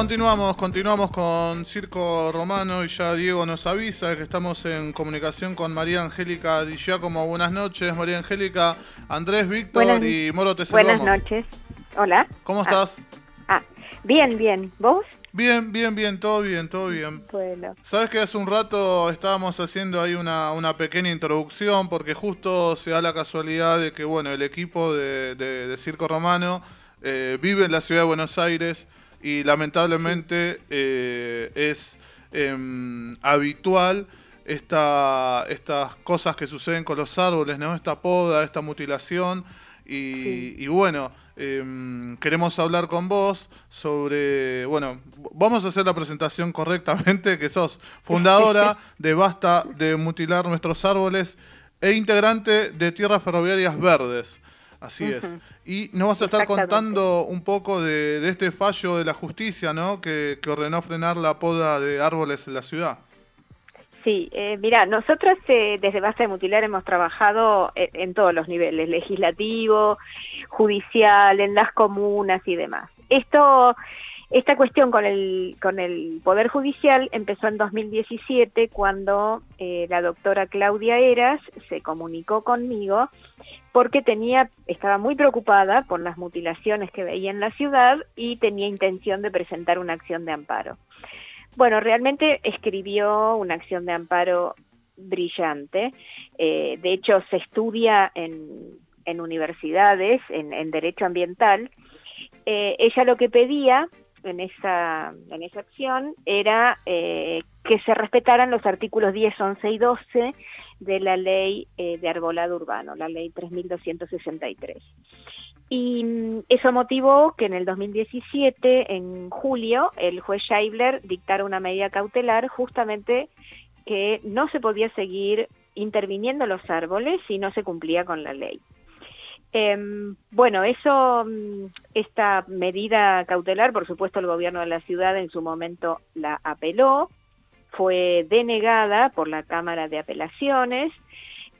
Continuamos, continuamos con Circo Romano y ya Diego nos avisa que estamos en comunicación con María Angélica Di Giacomo. Buenas noches, María Angélica, Andrés, Víctor y Moro te Buenas noches. Hola. ¿Cómo estás? Ah, bien, bien. ¿Vos? Bien, bien, bien, todo bien, todo bien. Bueno. Sabes que hace un rato estábamos haciendo ahí una, una pequeña introducción porque justo se da la casualidad de que, bueno, el equipo de, Circo Romano eh, vive en la ciudad de Buenos Aires y lamentablemente eh, es em, habitual esta, estas cosas que suceden con los árboles, ¿no? Esta poda, esta mutilación y, bueno, em, queremos hablar con vos sobre, bueno, vamos a hacer la presentación correctamente, que sos fundadora de Basta de Mutilar Nuestros Árboles e integrante de Tierras Ferroviarias Verdes. Así es. Y nos vas a estar contando un poco de, este fallo de la justicia, ¿no? Que, ordenó frenar la poda de árboles en la ciudad. Sí, eh, mira, nosotros eh, desde Base de Mutilar hemos trabajado en, en, todos los niveles, legislativo, judicial, en las comunas y demás. Esto esta cuestión con el, con el Poder Judicial empezó en 2017 cuando eh, la doctora Claudia Eras se comunicó conmigo porque tenía, estaba muy preocupada por las mutilaciones que veía en la ciudad y tenía intención de presentar una acción de amparo. Bueno, realmente escribió una acción de amparo brillante. Eh, de hecho, se estudia en, en universidades, en, derecho ambiental. Eh, ella lo que pedía en esa, en esa acción era eh, que se respetaran los artículos 10, 11 y 12 de la ley eh, de arbolado urbano, la ley 3263. Y mm, eso motivó que en el 2017, en julio, el juez Scheibler dictara una medida cautelar justamente que no se podía seguir interviniendo los árboles si no se cumplía con la ley. Eh, bueno, eso, mm, esta medida cautelar, por supuesto, el gobierno de la ciudad en su momento la apeló, fue denegada por la Cámara de Apelaciones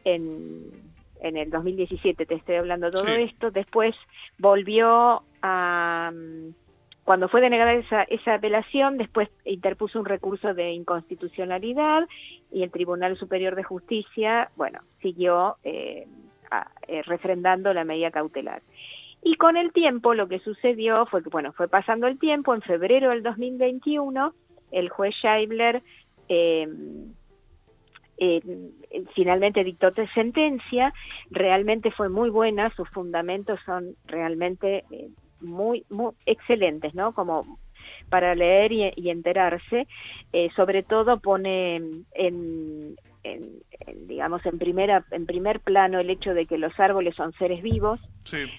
en, en el 2017, te estoy hablando de todo esto, después volvió a... Mm, cuando fue denegada esa, esa apelación, después interpuso un recurso de inconstitucionalidad y el Tribunal Superior de Justicia, bueno, siguió eh, eh, refrendando la medida cautelar. Y con el tiempo lo que sucedió fue que, bueno, fue pasando el tiempo, en febrero del 2021, el juez Scheibler eh, finalmente dictó sentencia, realmente fue muy buena, sus fundamentos son realmente eh, muy, muy excelentes, ¿no? Como para leer y, enterarse, eh, sobre todo pone en, en, digamos en primera en primer plano el hecho de que los árboles son seres vivos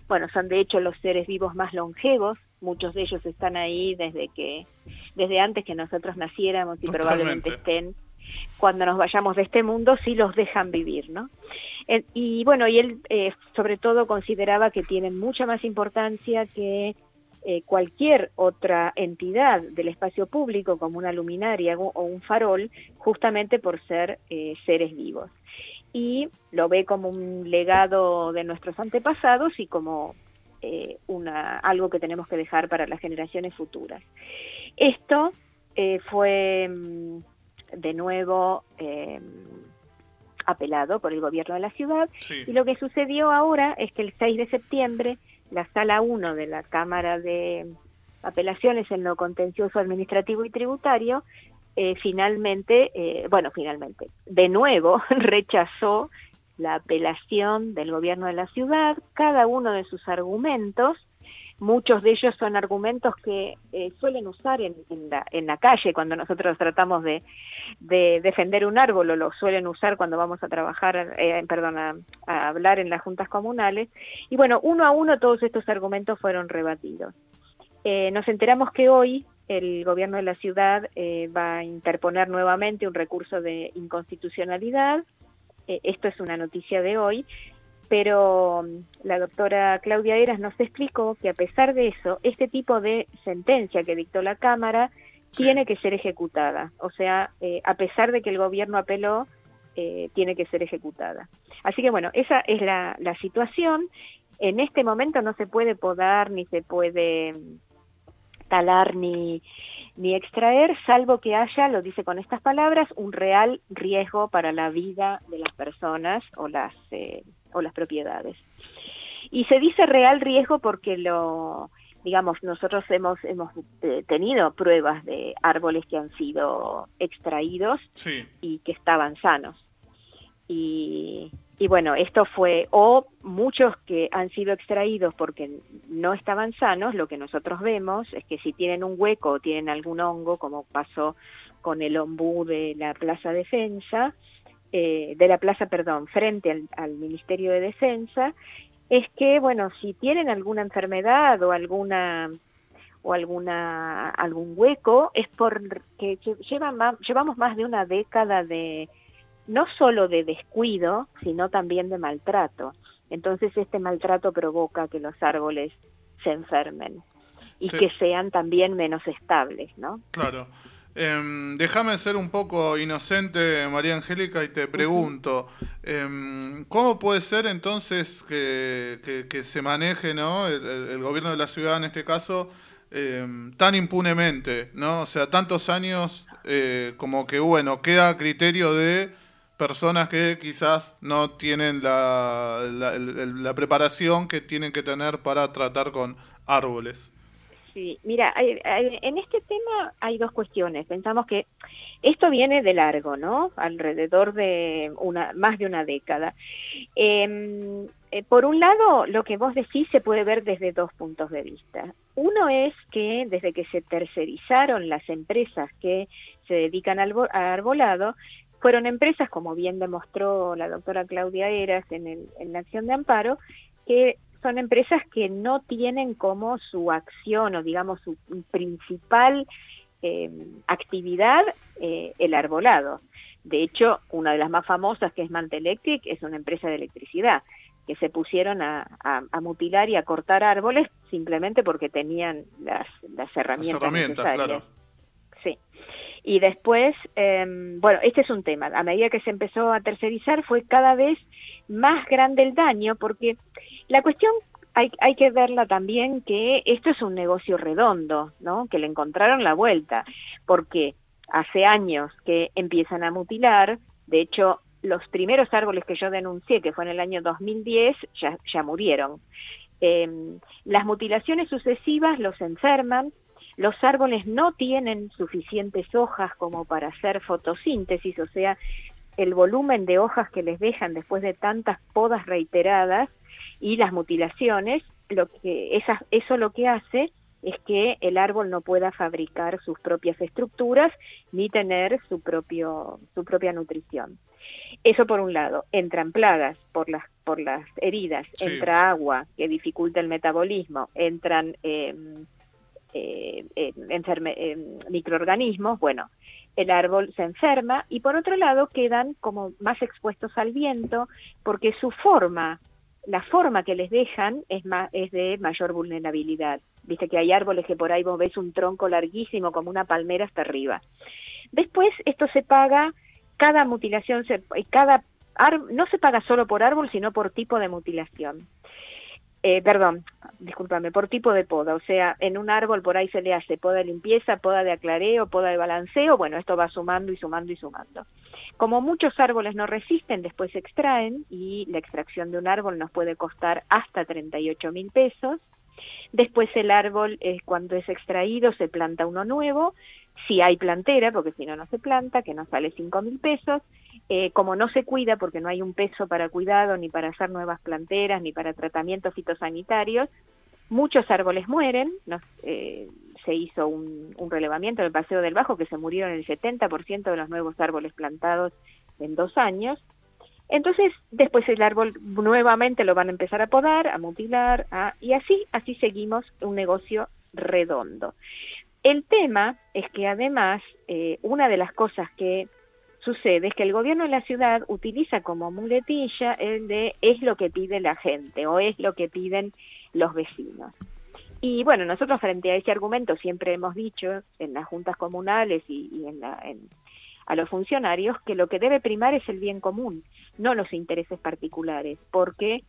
bueno son de hecho los seres vivos más longevos muchos de ellos están ahí desde que desde antes que nosotros naciéramos y probablemente estén cuando nos vayamos de este mundo si los dejan vivir no y bueno y él eh, sobre todo consideraba que tienen mucha más importancia que eh, cualquier otra entidad del espacio público como una luminaria o un farol justamente por ser eh, seres vivos. Y lo ve como un legado de nuestros antepasados y como eh, una algo que tenemos que dejar para las generaciones futuras esto fue mm, de nuevo apelado por el gobierno de la ciudad. Y lo que sucedió ahora es que el 6 de septiembre la sala 1 de la Cámara de Apelaciones en lo contencioso administrativo y tributario, eh, finalmente, eh, bueno, finalmente, de nuevo rechazó la apelación del gobierno de la ciudad, cada uno de sus argumentos, Muchos de ellos son argumentos que eh, suelen usar en, la, en, la, calle cuando nosotros tratamos de, defender un árbol o lo suelen usar cuando vamos a trabajar, eh, perdón, a, hablar en las juntas comunales. Y bueno, uno a uno todos estos argumentos fueron rebatidos. Eh, nos enteramos que hoy el gobierno de la ciudad va a interponer nuevamente un recurso de inconstitucionalidad. esto es una noticia de hoy pero mm, la doctora Claudia Eras nos explicó que a pesar de eso, este tipo de sentencia que dictó la Cámara tiene que ser ejecutada. O sea, eh, a pesar de que el gobierno apeló, eh, tiene que ser ejecutada. Así que bueno, esa es la, la situación. En este momento no se puede podar ni se puede talar ni, ni extraer, salvo que haya, lo dice con estas palabras, un real riesgo para la vida de las personas o las, eh, o las propiedades. Y se dice real riesgo porque lo, digamos, nosotros hemos, hemos eh, tenido pruebas de árboles que han sido extraídos y que estaban sanos. Y, y bueno, esto fue, o muchos que han sido extraídos porque no estaban sanos, lo que nosotros vemos es que si tienen un hueco o tienen algún hongo, como pasó con el ombú de la Plaza Defensa, eh, de la Plaza, perdón, frente al, al Ministerio de Defensa, es que, bueno, si tienen alguna enfermedad o alguna o alguna algún hueco es porque llevan llevamos más de una década de no solo de descuido, sino también de maltrato. Entonces este maltrato provoca que los árboles se enfermen y que sean también menos estables, ¿no? Claro. Em, déjame ser un poco inocente, María Angélica, y te pregunto, em, ¿cómo puede ser entonces que, se maneje ¿no? El, gobierno de la ciudad, en este caso, em, tan impunemente? ¿no? O sea, tantos años eh, como que, bueno, queda a criterio de personas que quizás no tienen la, la, preparación que tienen que tener para tratar con árboles. Sí, mira, en este tema hay dos cuestiones. Pensamos que esto viene de largo, ¿no? Alrededor de una más de una década. Em, eh, por un lado, lo que vos decís se puede ver desde dos puntos de vista. Uno es que desde que se tercerizaron las empresas que se dedican al arbolado, fueron empresas, como bien demostró la doctora Claudia Eras en, el, en la acción de amparo, que son empresas que no tienen como su acción o digamos su principal eh, actividad eh, el arbolado. De hecho, una de las más famosas, que es Mantelectric, es una empresa de electricidad, que se pusieron a, mutilar y a cortar árboles simplemente porque tenían las, las herramientas, necesarias. Sí. Y después, em, bueno, este es un tema. A medida que se empezó a tercerizar fue cada vez más grande el daño porque la cuestión hay, hay que verla también que esto es un negocio redondo, ¿no? Que le encontraron la vuelta porque hace años que empiezan a mutilar, de hecho los primeros árboles que yo denuncié, que fue en el año 2010, ya, ya murieron. Em, las mutilaciones sucesivas los enferman, los árboles no tienen suficientes hojas como para hacer fotosíntesis, o sea, el volumen de hojas que les dejan después de tantas podas reiteradas y las mutilaciones, lo que eso lo que hace es que el árbol no pueda fabricar sus propias estructuras ni tener su propio su propia nutrición. Eso por un lado, entran plagas por las por las heridas, entra agua que dificulta el metabolismo, entran eh, eh, eh, microorganismos, bueno, el árbol se enferma y por otro lado quedan como más expuestos al viento porque su forma, la forma que les dejan es, más, es de mayor vulnerabilidad. Viste que hay árboles que por ahí vos ves un tronco larguísimo como una palmera hasta arriba. Después esto se paga, cada mutilación, se, cada no se paga solo por árbol, sino por tipo de mutilación eh, perdón, discúlpame, por tipo de poda, o sea, en un árbol por ahí se le hace poda de limpieza, poda de aclareo, poda de balanceo, bueno, esto va sumando y sumando y sumando. Como muchos árboles no resisten, después se extraen y la extracción de un árbol nos puede costar hasta 38 mil pesos. Después el árbol, eh, cuando es extraído, se planta uno nuevo, si hay plantera, porque si no, no se planta, que nos sale 5 mil pesos eh, como no se cuida porque no hay un peso para cuidado, ni para hacer nuevas planteras, ni para tratamientos fitosanitarios, muchos árboles mueren. Eh, se hizo un, relevamiento en el Paseo del Bajo que se murieron el 70% de los nuevos árboles plantados en dos años. Entonces, después el árbol nuevamente lo van a empezar a podar, a mutilar, y así, así seguimos un negocio redondo. El tema es que además, eh, una de las cosas que sucede es que el gobierno de la ciudad utiliza como muletilla el de es lo que pide la gente o es lo que piden los vecinos. Y bueno, nosotros frente a ese argumento siempre hemos dicho en las juntas comunales y, en, a los funcionarios que lo que debe primar es el bien común, no los intereses particulares, porque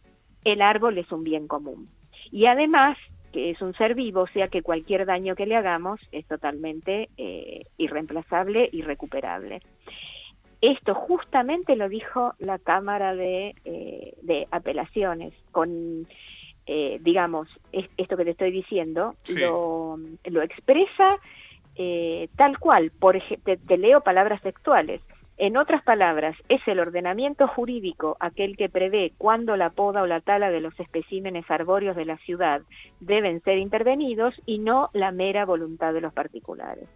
el árbol es un bien común. Y además que es un ser vivo, o sea que cualquier daño que le hagamos es totalmente eh, irreemplazable y recuperable. Esto justamente lo dijo la Cámara de, eh, de Apelaciones, con, eh, digamos, esto que te estoy diciendo, lo, lo, expresa eh, tal cual, por te, te leo palabras textuales. En otras palabras, es el ordenamiento jurídico aquel que prevé cuándo la poda o la tala de los especímenes arbóreos de la ciudad deben ser intervenidos y no la mera voluntad de los particulares.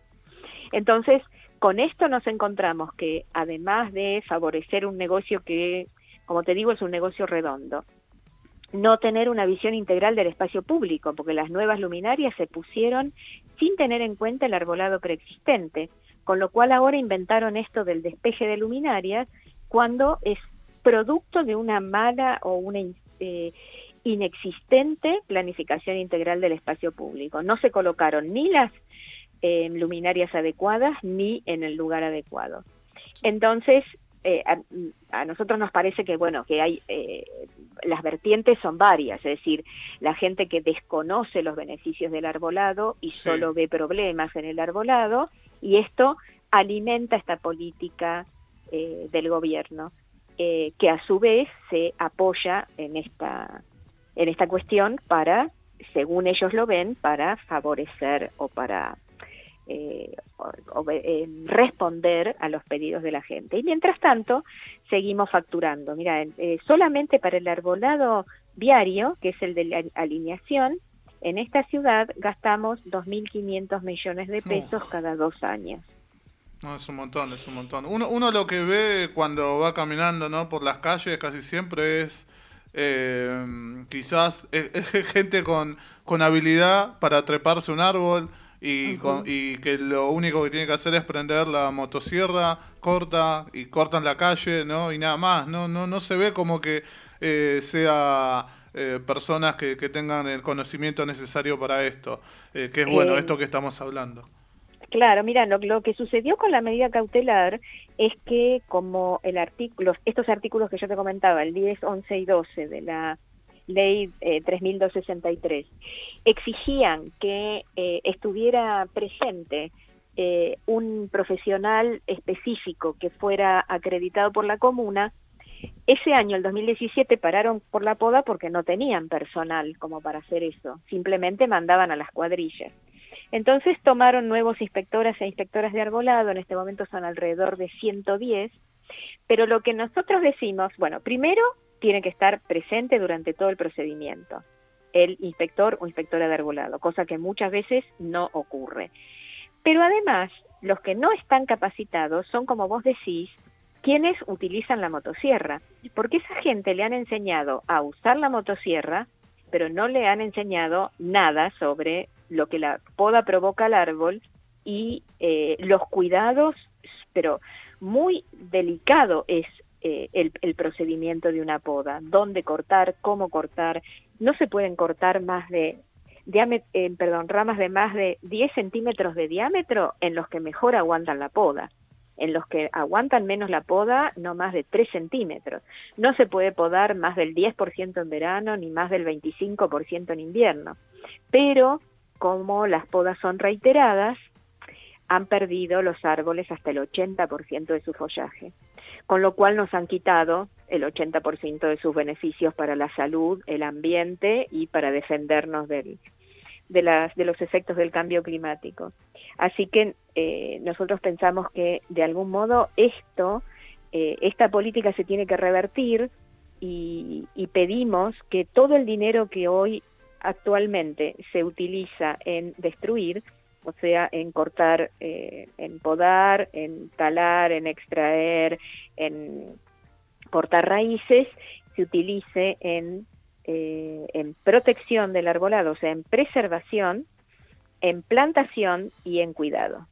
Entonces, con esto nos encontramos que además de favorecer un negocio que, como te digo, es un negocio redondo, no tener una visión integral del espacio público, porque las nuevas luminarias se pusieron sin tener en cuenta el arbolado preexistente, con lo cual ahora inventaron esto del despeje de luminarias cuando es producto de una mala o una eh, inexistente planificación integral del espacio público. No se colocaron ni las luminarias adecuadas ni en el lugar adecuado. Entonces, eh, a, nosotros nos parece que, bueno, que hay, eh, las vertientes son varias, es decir, la gente que desconoce los beneficios del arbolado y solo ve problemas en el arbolado, y esto alimenta esta política eh, del gobierno, que a su vez se apoya en esta, en esta cuestión para, según ellos lo ven, para favorecer o para eh, eh, responder a los pedidos de la gente. Y mientras tanto, seguimos facturando. Mira, eh, solamente para el arbolado viario, que es el de la alineación, en esta ciudad gastamos 2.500 millones de pesos cada dos años. No, es un montón, es un montón. Uno, uno lo que ve cuando va caminando ¿no? por las calles casi siempre es quizás gente con, con habilidad para treparse un árbol, y, y que lo único que tiene que hacer es prender la motosierra, corta y cortan la calle, ¿no? Y nada más, no, no, no se ve como que eh, sea eh, personas que, que, tengan el conocimiento necesario para esto, eh, que es bueno esto que estamos hablando. Claro, mira, lo, lo, que sucedió con la medida cautelar es que como el artículo, estos artículos que yo te comentaba, el 10, 11 y 12 de la ley eh, 3263, exigían que eh, estuviera presente eh, un profesional específico que fuera acreditado por la comuna. Ese año, el 2017, pararon por la poda porque no tenían personal como para hacer eso, simplemente mandaban a las cuadrillas. Entonces tomaron nuevos inspectoras e inspectoras de arbolado, en este momento son alrededor de 110, pero lo que nosotros decimos, bueno, primero tiene que estar presente durante todo el procedimiento, el inspector o inspectora de arbolado, cosa que muchas veces no ocurre. Pero además, los que no están capacitados son, como vos decís, quienes utilizan la motosierra, porque esa gente le han enseñado a usar la motosierra, pero no le han enseñado nada sobre lo que la poda provoca al árbol y eh, los cuidados, pero muy delicado es eh, el, procedimiento de una poda, dónde cortar, cómo cortar. No se pueden cortar más de, eh, perdón, ramas de más de 10 centímetros de diámetro en los que mejor aguantan la poda. En los que aguantan menos la poda, no más de 3 centímetros. No se puede podar más del 10% en verano ni más del 25% en invierno. Pero como las podas son reiteradas, han perdido los árboles hasta el 80% de su follaje con lo cual nos han quitado el 80% de sus beneficios para la salud, el ambiente y para defendernos del, de, las, de los efectos del cambio climático. Así que eh, nosotros pensamos que de algún modo esto, eh, esta política se tiene que revertir y, y pedimos que todo el dinero que hoy actualmente se utiliza en destruir o sea, en cortar, eh, en podar, en talar, en extraer, en cortar raíces, se utilice en, eh, en protección del arbolado, o sea, en preservación, en plantación y en cuidado.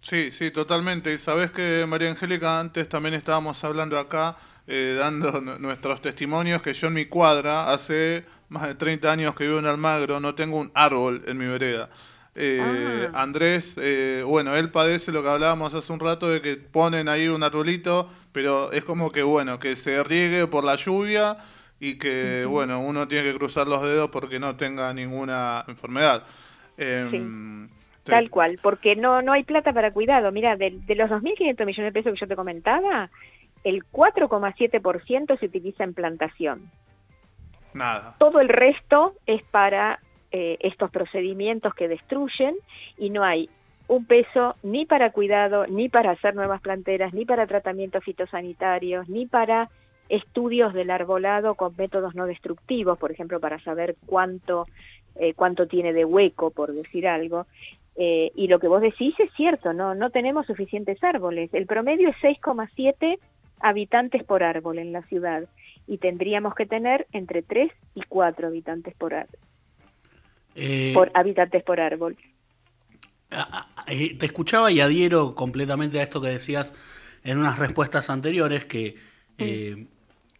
Sí, sí, totalmente. Y sabes que, María Angélica, antes también estábamos hablando acá, eh, dando nuestros testimonios, que yo en mi cuadra, hace más de 30 años que vivo en Almagro, no tengo un árbol en mi vereda. Eh, ah. Andrés, eh, bueno, él padece lo que hablábamos hace un rato de que ponen ahí un arbolito, pero es como que, bueno, que se riegue por la lluvia y que, bueno, uno tiene que cruzar los dedos porque no tenga ninguna enfermedad. Em, Tal cual, porque no, no hay plata para cuidado. Mira, de, de los 2.500 millones de pesos que yo te comentaba, el 4,7% se utiliza en plantación. Nada. Todo el resto es para eh, estos procedimientos que destruyen y no hay un peso ni para cuidado, ni para hacer nuevas planteras, ni para tratamientos fitosanitarios, ni para estudios del arbolado con métodos no destructivos, por ejemplo, para saber cuánto, eh, cuánto tiene de hueco, por decir algo. Eh, y lo que vos decís es cierto, no, no tenemos suficientes árboles. El promedio es 6,7 habitantes por árbol en la ciudad y tendríamos que tener entre 3 y 4 habitantes por, eh, por habitantes por árbol. Eh, te escuchaba y adhiero completamente a esto que decías en unas respuestas anteriores, que eh,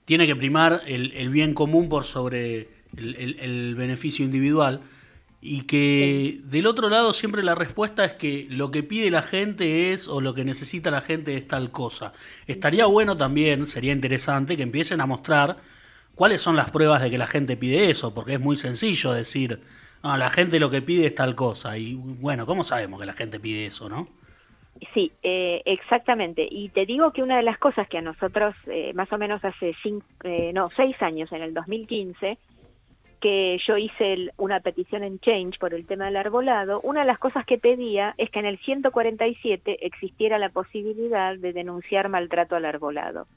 tiene que primar el, bien común por sobre el beneficio individual y que del otro lado siempre la respuesta es que lo que pide la gente es o lo que necesita la gente es tal cosa. Estaría bueno también, sería interesante que empiecen a mostrar cuáles son las pruebas de que la gente pide eso, porque es muy sencillo decir, no, la gente lo que pide es tal cosa. Y bueno, ¿cómo sabemos que la gente pide eso, no? Sí, eh, exactamente. Y te digo que una de las cosas que a nosotros, eh, más o menos hace cinco, eh, no, seis años, en el 2015, que yo hice una petición en Change por el tema del arbolado, una de las cosas que pedía es que en el 147 existiera la posibilidad de denunciar maltrato al arbolado.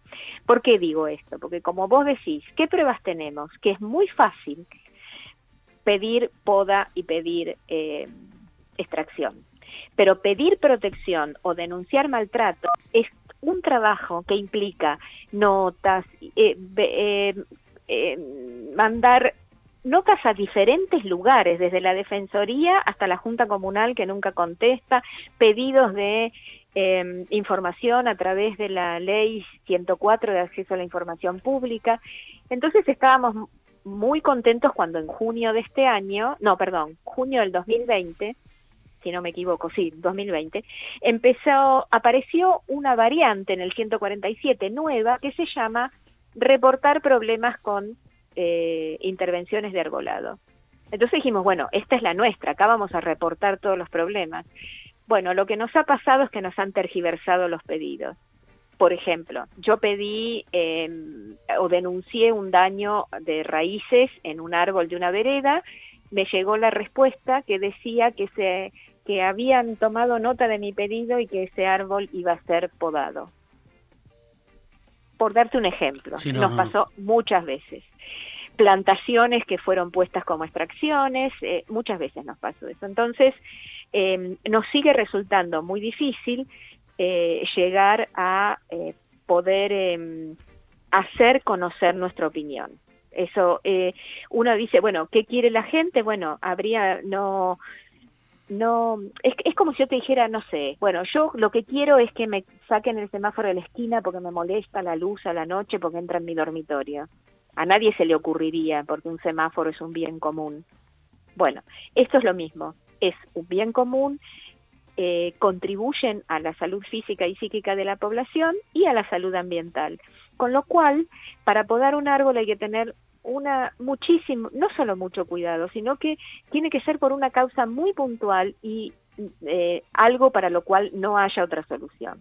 ¿Por qué digo esto? Porque como vos decís, ¿qué pruebas tenemos? Que es muy fácil pedir poda y pedir eh, extracción. Pero pedir protección o denunciar maltrato es un trabajo que implica notas, eh, eh, mandar notas a diferentes lugares, desde la Defensoría hasta la Junta Comunal que nunca contesta, pedidos de em, información a través de la Ley 104 de acceso a la información pública. Entonces estábamos muy contentos cuando en junio de este año, no, perdón, junio del 2020, si no me equivoco, sí, 2020, empezó, apareció una variante en el 147 nueva que se llama reportar problemas con eh, intervenciones de arbolado. Entonces dijimos, bueno, esta es la nuestra, acá vamos a reportar todos los problemas. Bueno, lo que nos ha pasado es que nos han tergiversado los pedidos. Por ejemplo, yo pedí em, o denuncié un daño de raíces en un árbol de una vereda, me llegó la respuesta que decía que se que habían tomado nota de mi pedido y que ese árbol iba a ser podado. Por darte un ejemplo, nos pasó muchas veces plantaciones que fueron puestas como extracciones, eh, muchas veces nos pasó eso. Entonces, em, nos sigue resultando muy difícil eh, llegar a eh, poder em, hacer conocer nuestra opinión. Eso, uno dice, bueno, ¿qué quiere la gente? Bueno, habría, no, no, es, es como si yo te dijera, no sé, bueno, yo lo que quiero es que me saquen el semáforo de la esquina porque me molesta la luz a la noche porque entra en mi dormitorio. A nadie se le ocurriría porque un semáforo es un bien común. Bueno, esto es lo mismo, es un bien común, eh, contribuyen a la salud física y psíquica de la población y a la salud ambiental. Con lo cual, para podar un árbol hay que tener una muchísimo, no solo mucho cuidado, sino que tiene que ser por una causa muy puntual y eh, algo para lo cual no haya otra solución.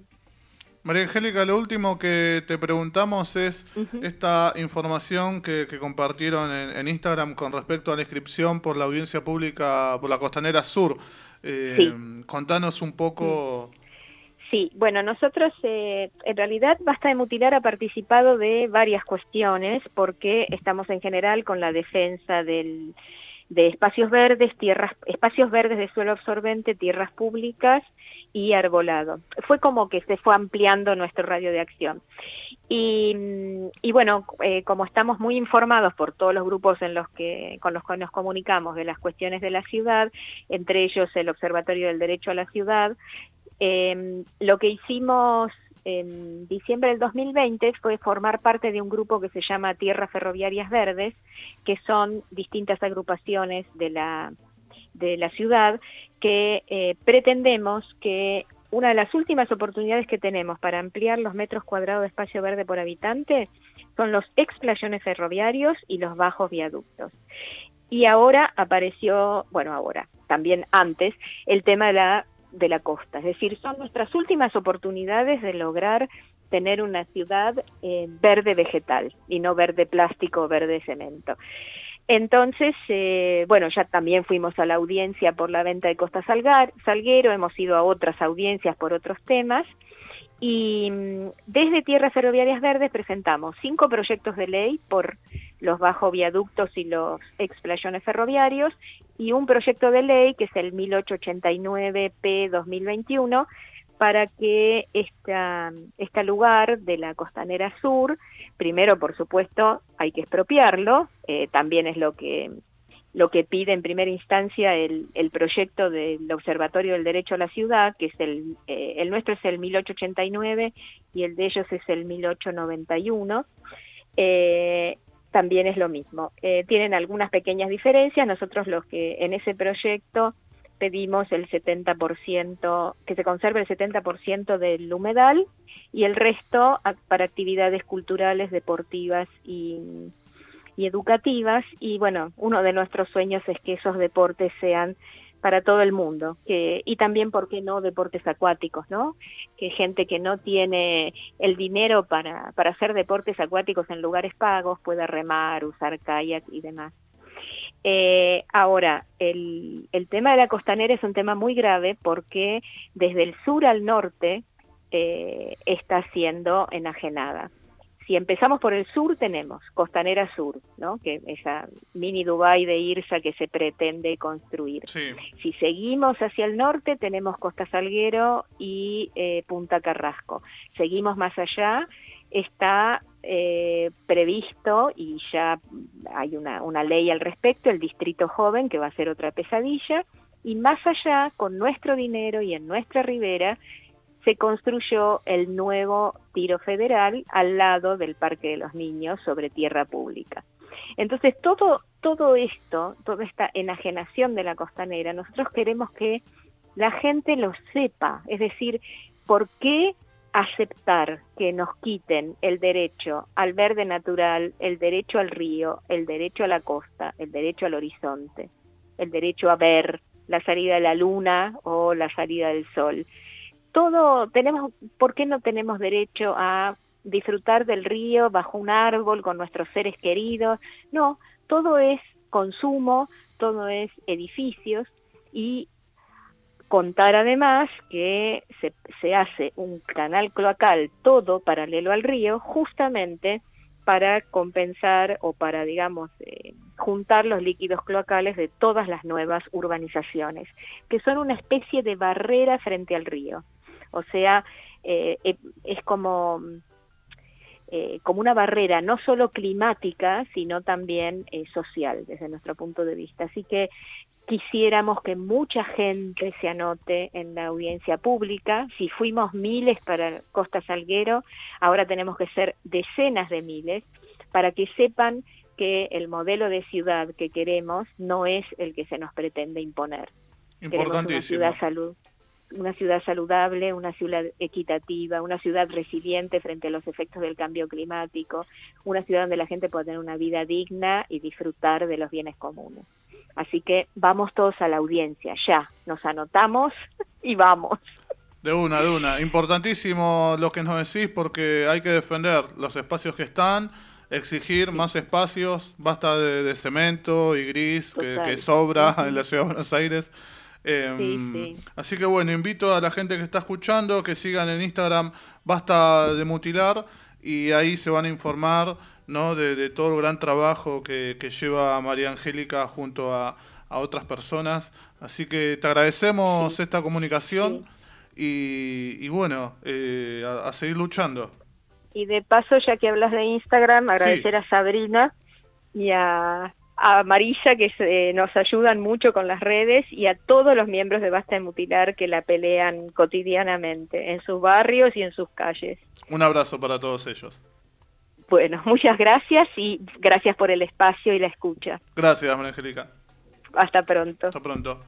María Angélica, lo último que te preguntamos es esta información que, compartieron en, Instagram con respecto a la inscripción por la audiencia pública por la Costanera Sur. Eh, contanos un poco. Sí, bueno, nosotros eh, en realidad Basta de Mutilar ha participado de varias cuestiones porque estamos en general con la defensa del, de espacios verdes, tierras, espacios verdes de suelo absorbente, tierras públicas y arbolado. Fue como que se fue ampliando nuestro radio de acción. Y, bueno, eh, como estamos muy informados por todos los grupos en los que, con los que nos comunicamos de las cuestiones de la ciudad, entre ellos el Observatorio del Derecho a la Ciudad, eh, lo que hicimos en diciembre del 2020 fue formar parte de un grupo que se llama Tierras Ferroviarias Verdes, que son distintas agrupaciones de la, de la ciudad que eh, pretendemos que una de las últimas oportunidades que tenemos para ampliar los metros cuadrados de espacio verde por habitante son los explayones ferroviarios y los bajos viaductos. Y ahora apareció, bueno, ahora, también antes, el tema de la, de la costa. Es decir, son nuestras últimas oportunidades de lograr tener una ciudad eh, verde vegetal y no verde plástico o verde cemento. Entonces, eh, bueno, ya también fuimos a la audiencia por la venta de Costa Salguero, hemos ido a otras audiencias por otros temas y mm, desde Tierras Ferroviarias Verdes presentamos cinco proyectos de ley por los bajo viaductos y los explayones ferroviarios y un proyecto de ley que es el 1889P 2021 para que esta, este lugar de la costanera sur, primero por supuesto hay que expropiarlo, eh, también es lo que lo que pide en primera instancia el, el proyecto del Observatorio del Derecho a la Ciudad, que es el, eh, el nuestro es el 1889 y el de ellos es el 1891. Eh, también es lo mismo. Eh, tienen algunas pequeñas diferencias. Nosotros los que en ese proyecto pedimos el 70%, que se conserve el 70% del humedal y el resto para actividades culturales, deportivas y, educativas. Y bueno, uno de nuestros sueños es que esos deportes sean para todo el mundo que, y también, ¿por qué no?, deportes acuáticos, ¿no? Que gente que no tiene el dinero para, para hacer deportes acuáticos en lugares pagos pueda remar, usar kayak y demás. Eh, ahora, el, el, tema de la costanera es un tema muy grave porque desde el sur al norte eh, está siendo enajenada. Si empezamos por el sur, tenemos Costanera Sur, ¿no? que esa mini Dubai de Irsa que se pretende construir. Si seguimos hacia el norte, tenemos Costa Salguero y eh, Punta Carrasco. Seguimos más allá, está eh, previsto y ya hay una, una ley al respecto, el Distrito Joven, que va a ser otra pesadilla, y más allá, con nuestro dinero y en nuestra ribera, se construyó el nuevo tiro federal al lado del Parque de los Niños sobre tierra pública. Entonces, todo, todo esto, toda esta enajenación de la costanera, nosotros queremos que la gente lo sepa, es decir, ¿por qué aceptar que nos quiten el derecho al verde natural, el derecho al río, el derecho a la costa, el derecho al horizonte, el derecho a ver la salida de la luna o la salida del sol. Todo tenemos, ¿por qué no tenemos derecho a disfrutar del río bajo un árbol con nuestros seres queridos? No, todo es consumo, todo es edificios y Contar además que se, se hace un canal cloacal todo paralelo al río justamente para compensar o para, digamos, eh, juntar los líquidos cloacales de todas las nuevas urbanizaciones, que son una especie de barrera frente al río. O sea, eh, eh, es como, como una barrera no solo climática, sino también social desde nuestro punto de vista. Así que quisiéramos que mucha gente se anote en la audiencia pública. Si fuimos miles para Costa Salguero, ahora tenemos que ser decenas de miles para que sepan que el modelo de ciudad que queremos no es el que se nos pretende imponer. Importantísimo. Una ciudad, salud, una ciudad saludable, una ciudad equitativa, una ciudad resiliente frente a los efectos del cambio climático, una ciudad donde la gente pueda tener una vida digna y disfrutar de los bienes comunes. Así que vamos todos a la audiencia, ya, nos anotamos y vamos. De una, de una. Importantísimo lo que nos decís porque hay que defender los espacios que están, exigir más espacios, basta de, cemento y gris que, sobra en la ciudad de Buenos Aires. Em, así que bueno, invito a la gente que está escuchando que sigan en Instagram Basta de Mutilar y ahí se van a informar ¿no? De, todo el gran trabajo que, lleva María Angélica junto a, otras personas. Así que te agradecemos esta comunicación y, bueno, eh, a, seguir luchando. Y de paso, ya que hablas de Instagram, agradecer a Sabrina y a, a Marisa que se, nos ayudan mucho con las redes y a todos los miembros de Basta de Mutilar que la pelean cotidianamente en sus barrios y en sus calles. Un abrazo para todos ellos. Bueno, muchas gracias y gracias por el espacio y la escucha. Gracias, María Angélica. Hasta pronto. Hasta pronto.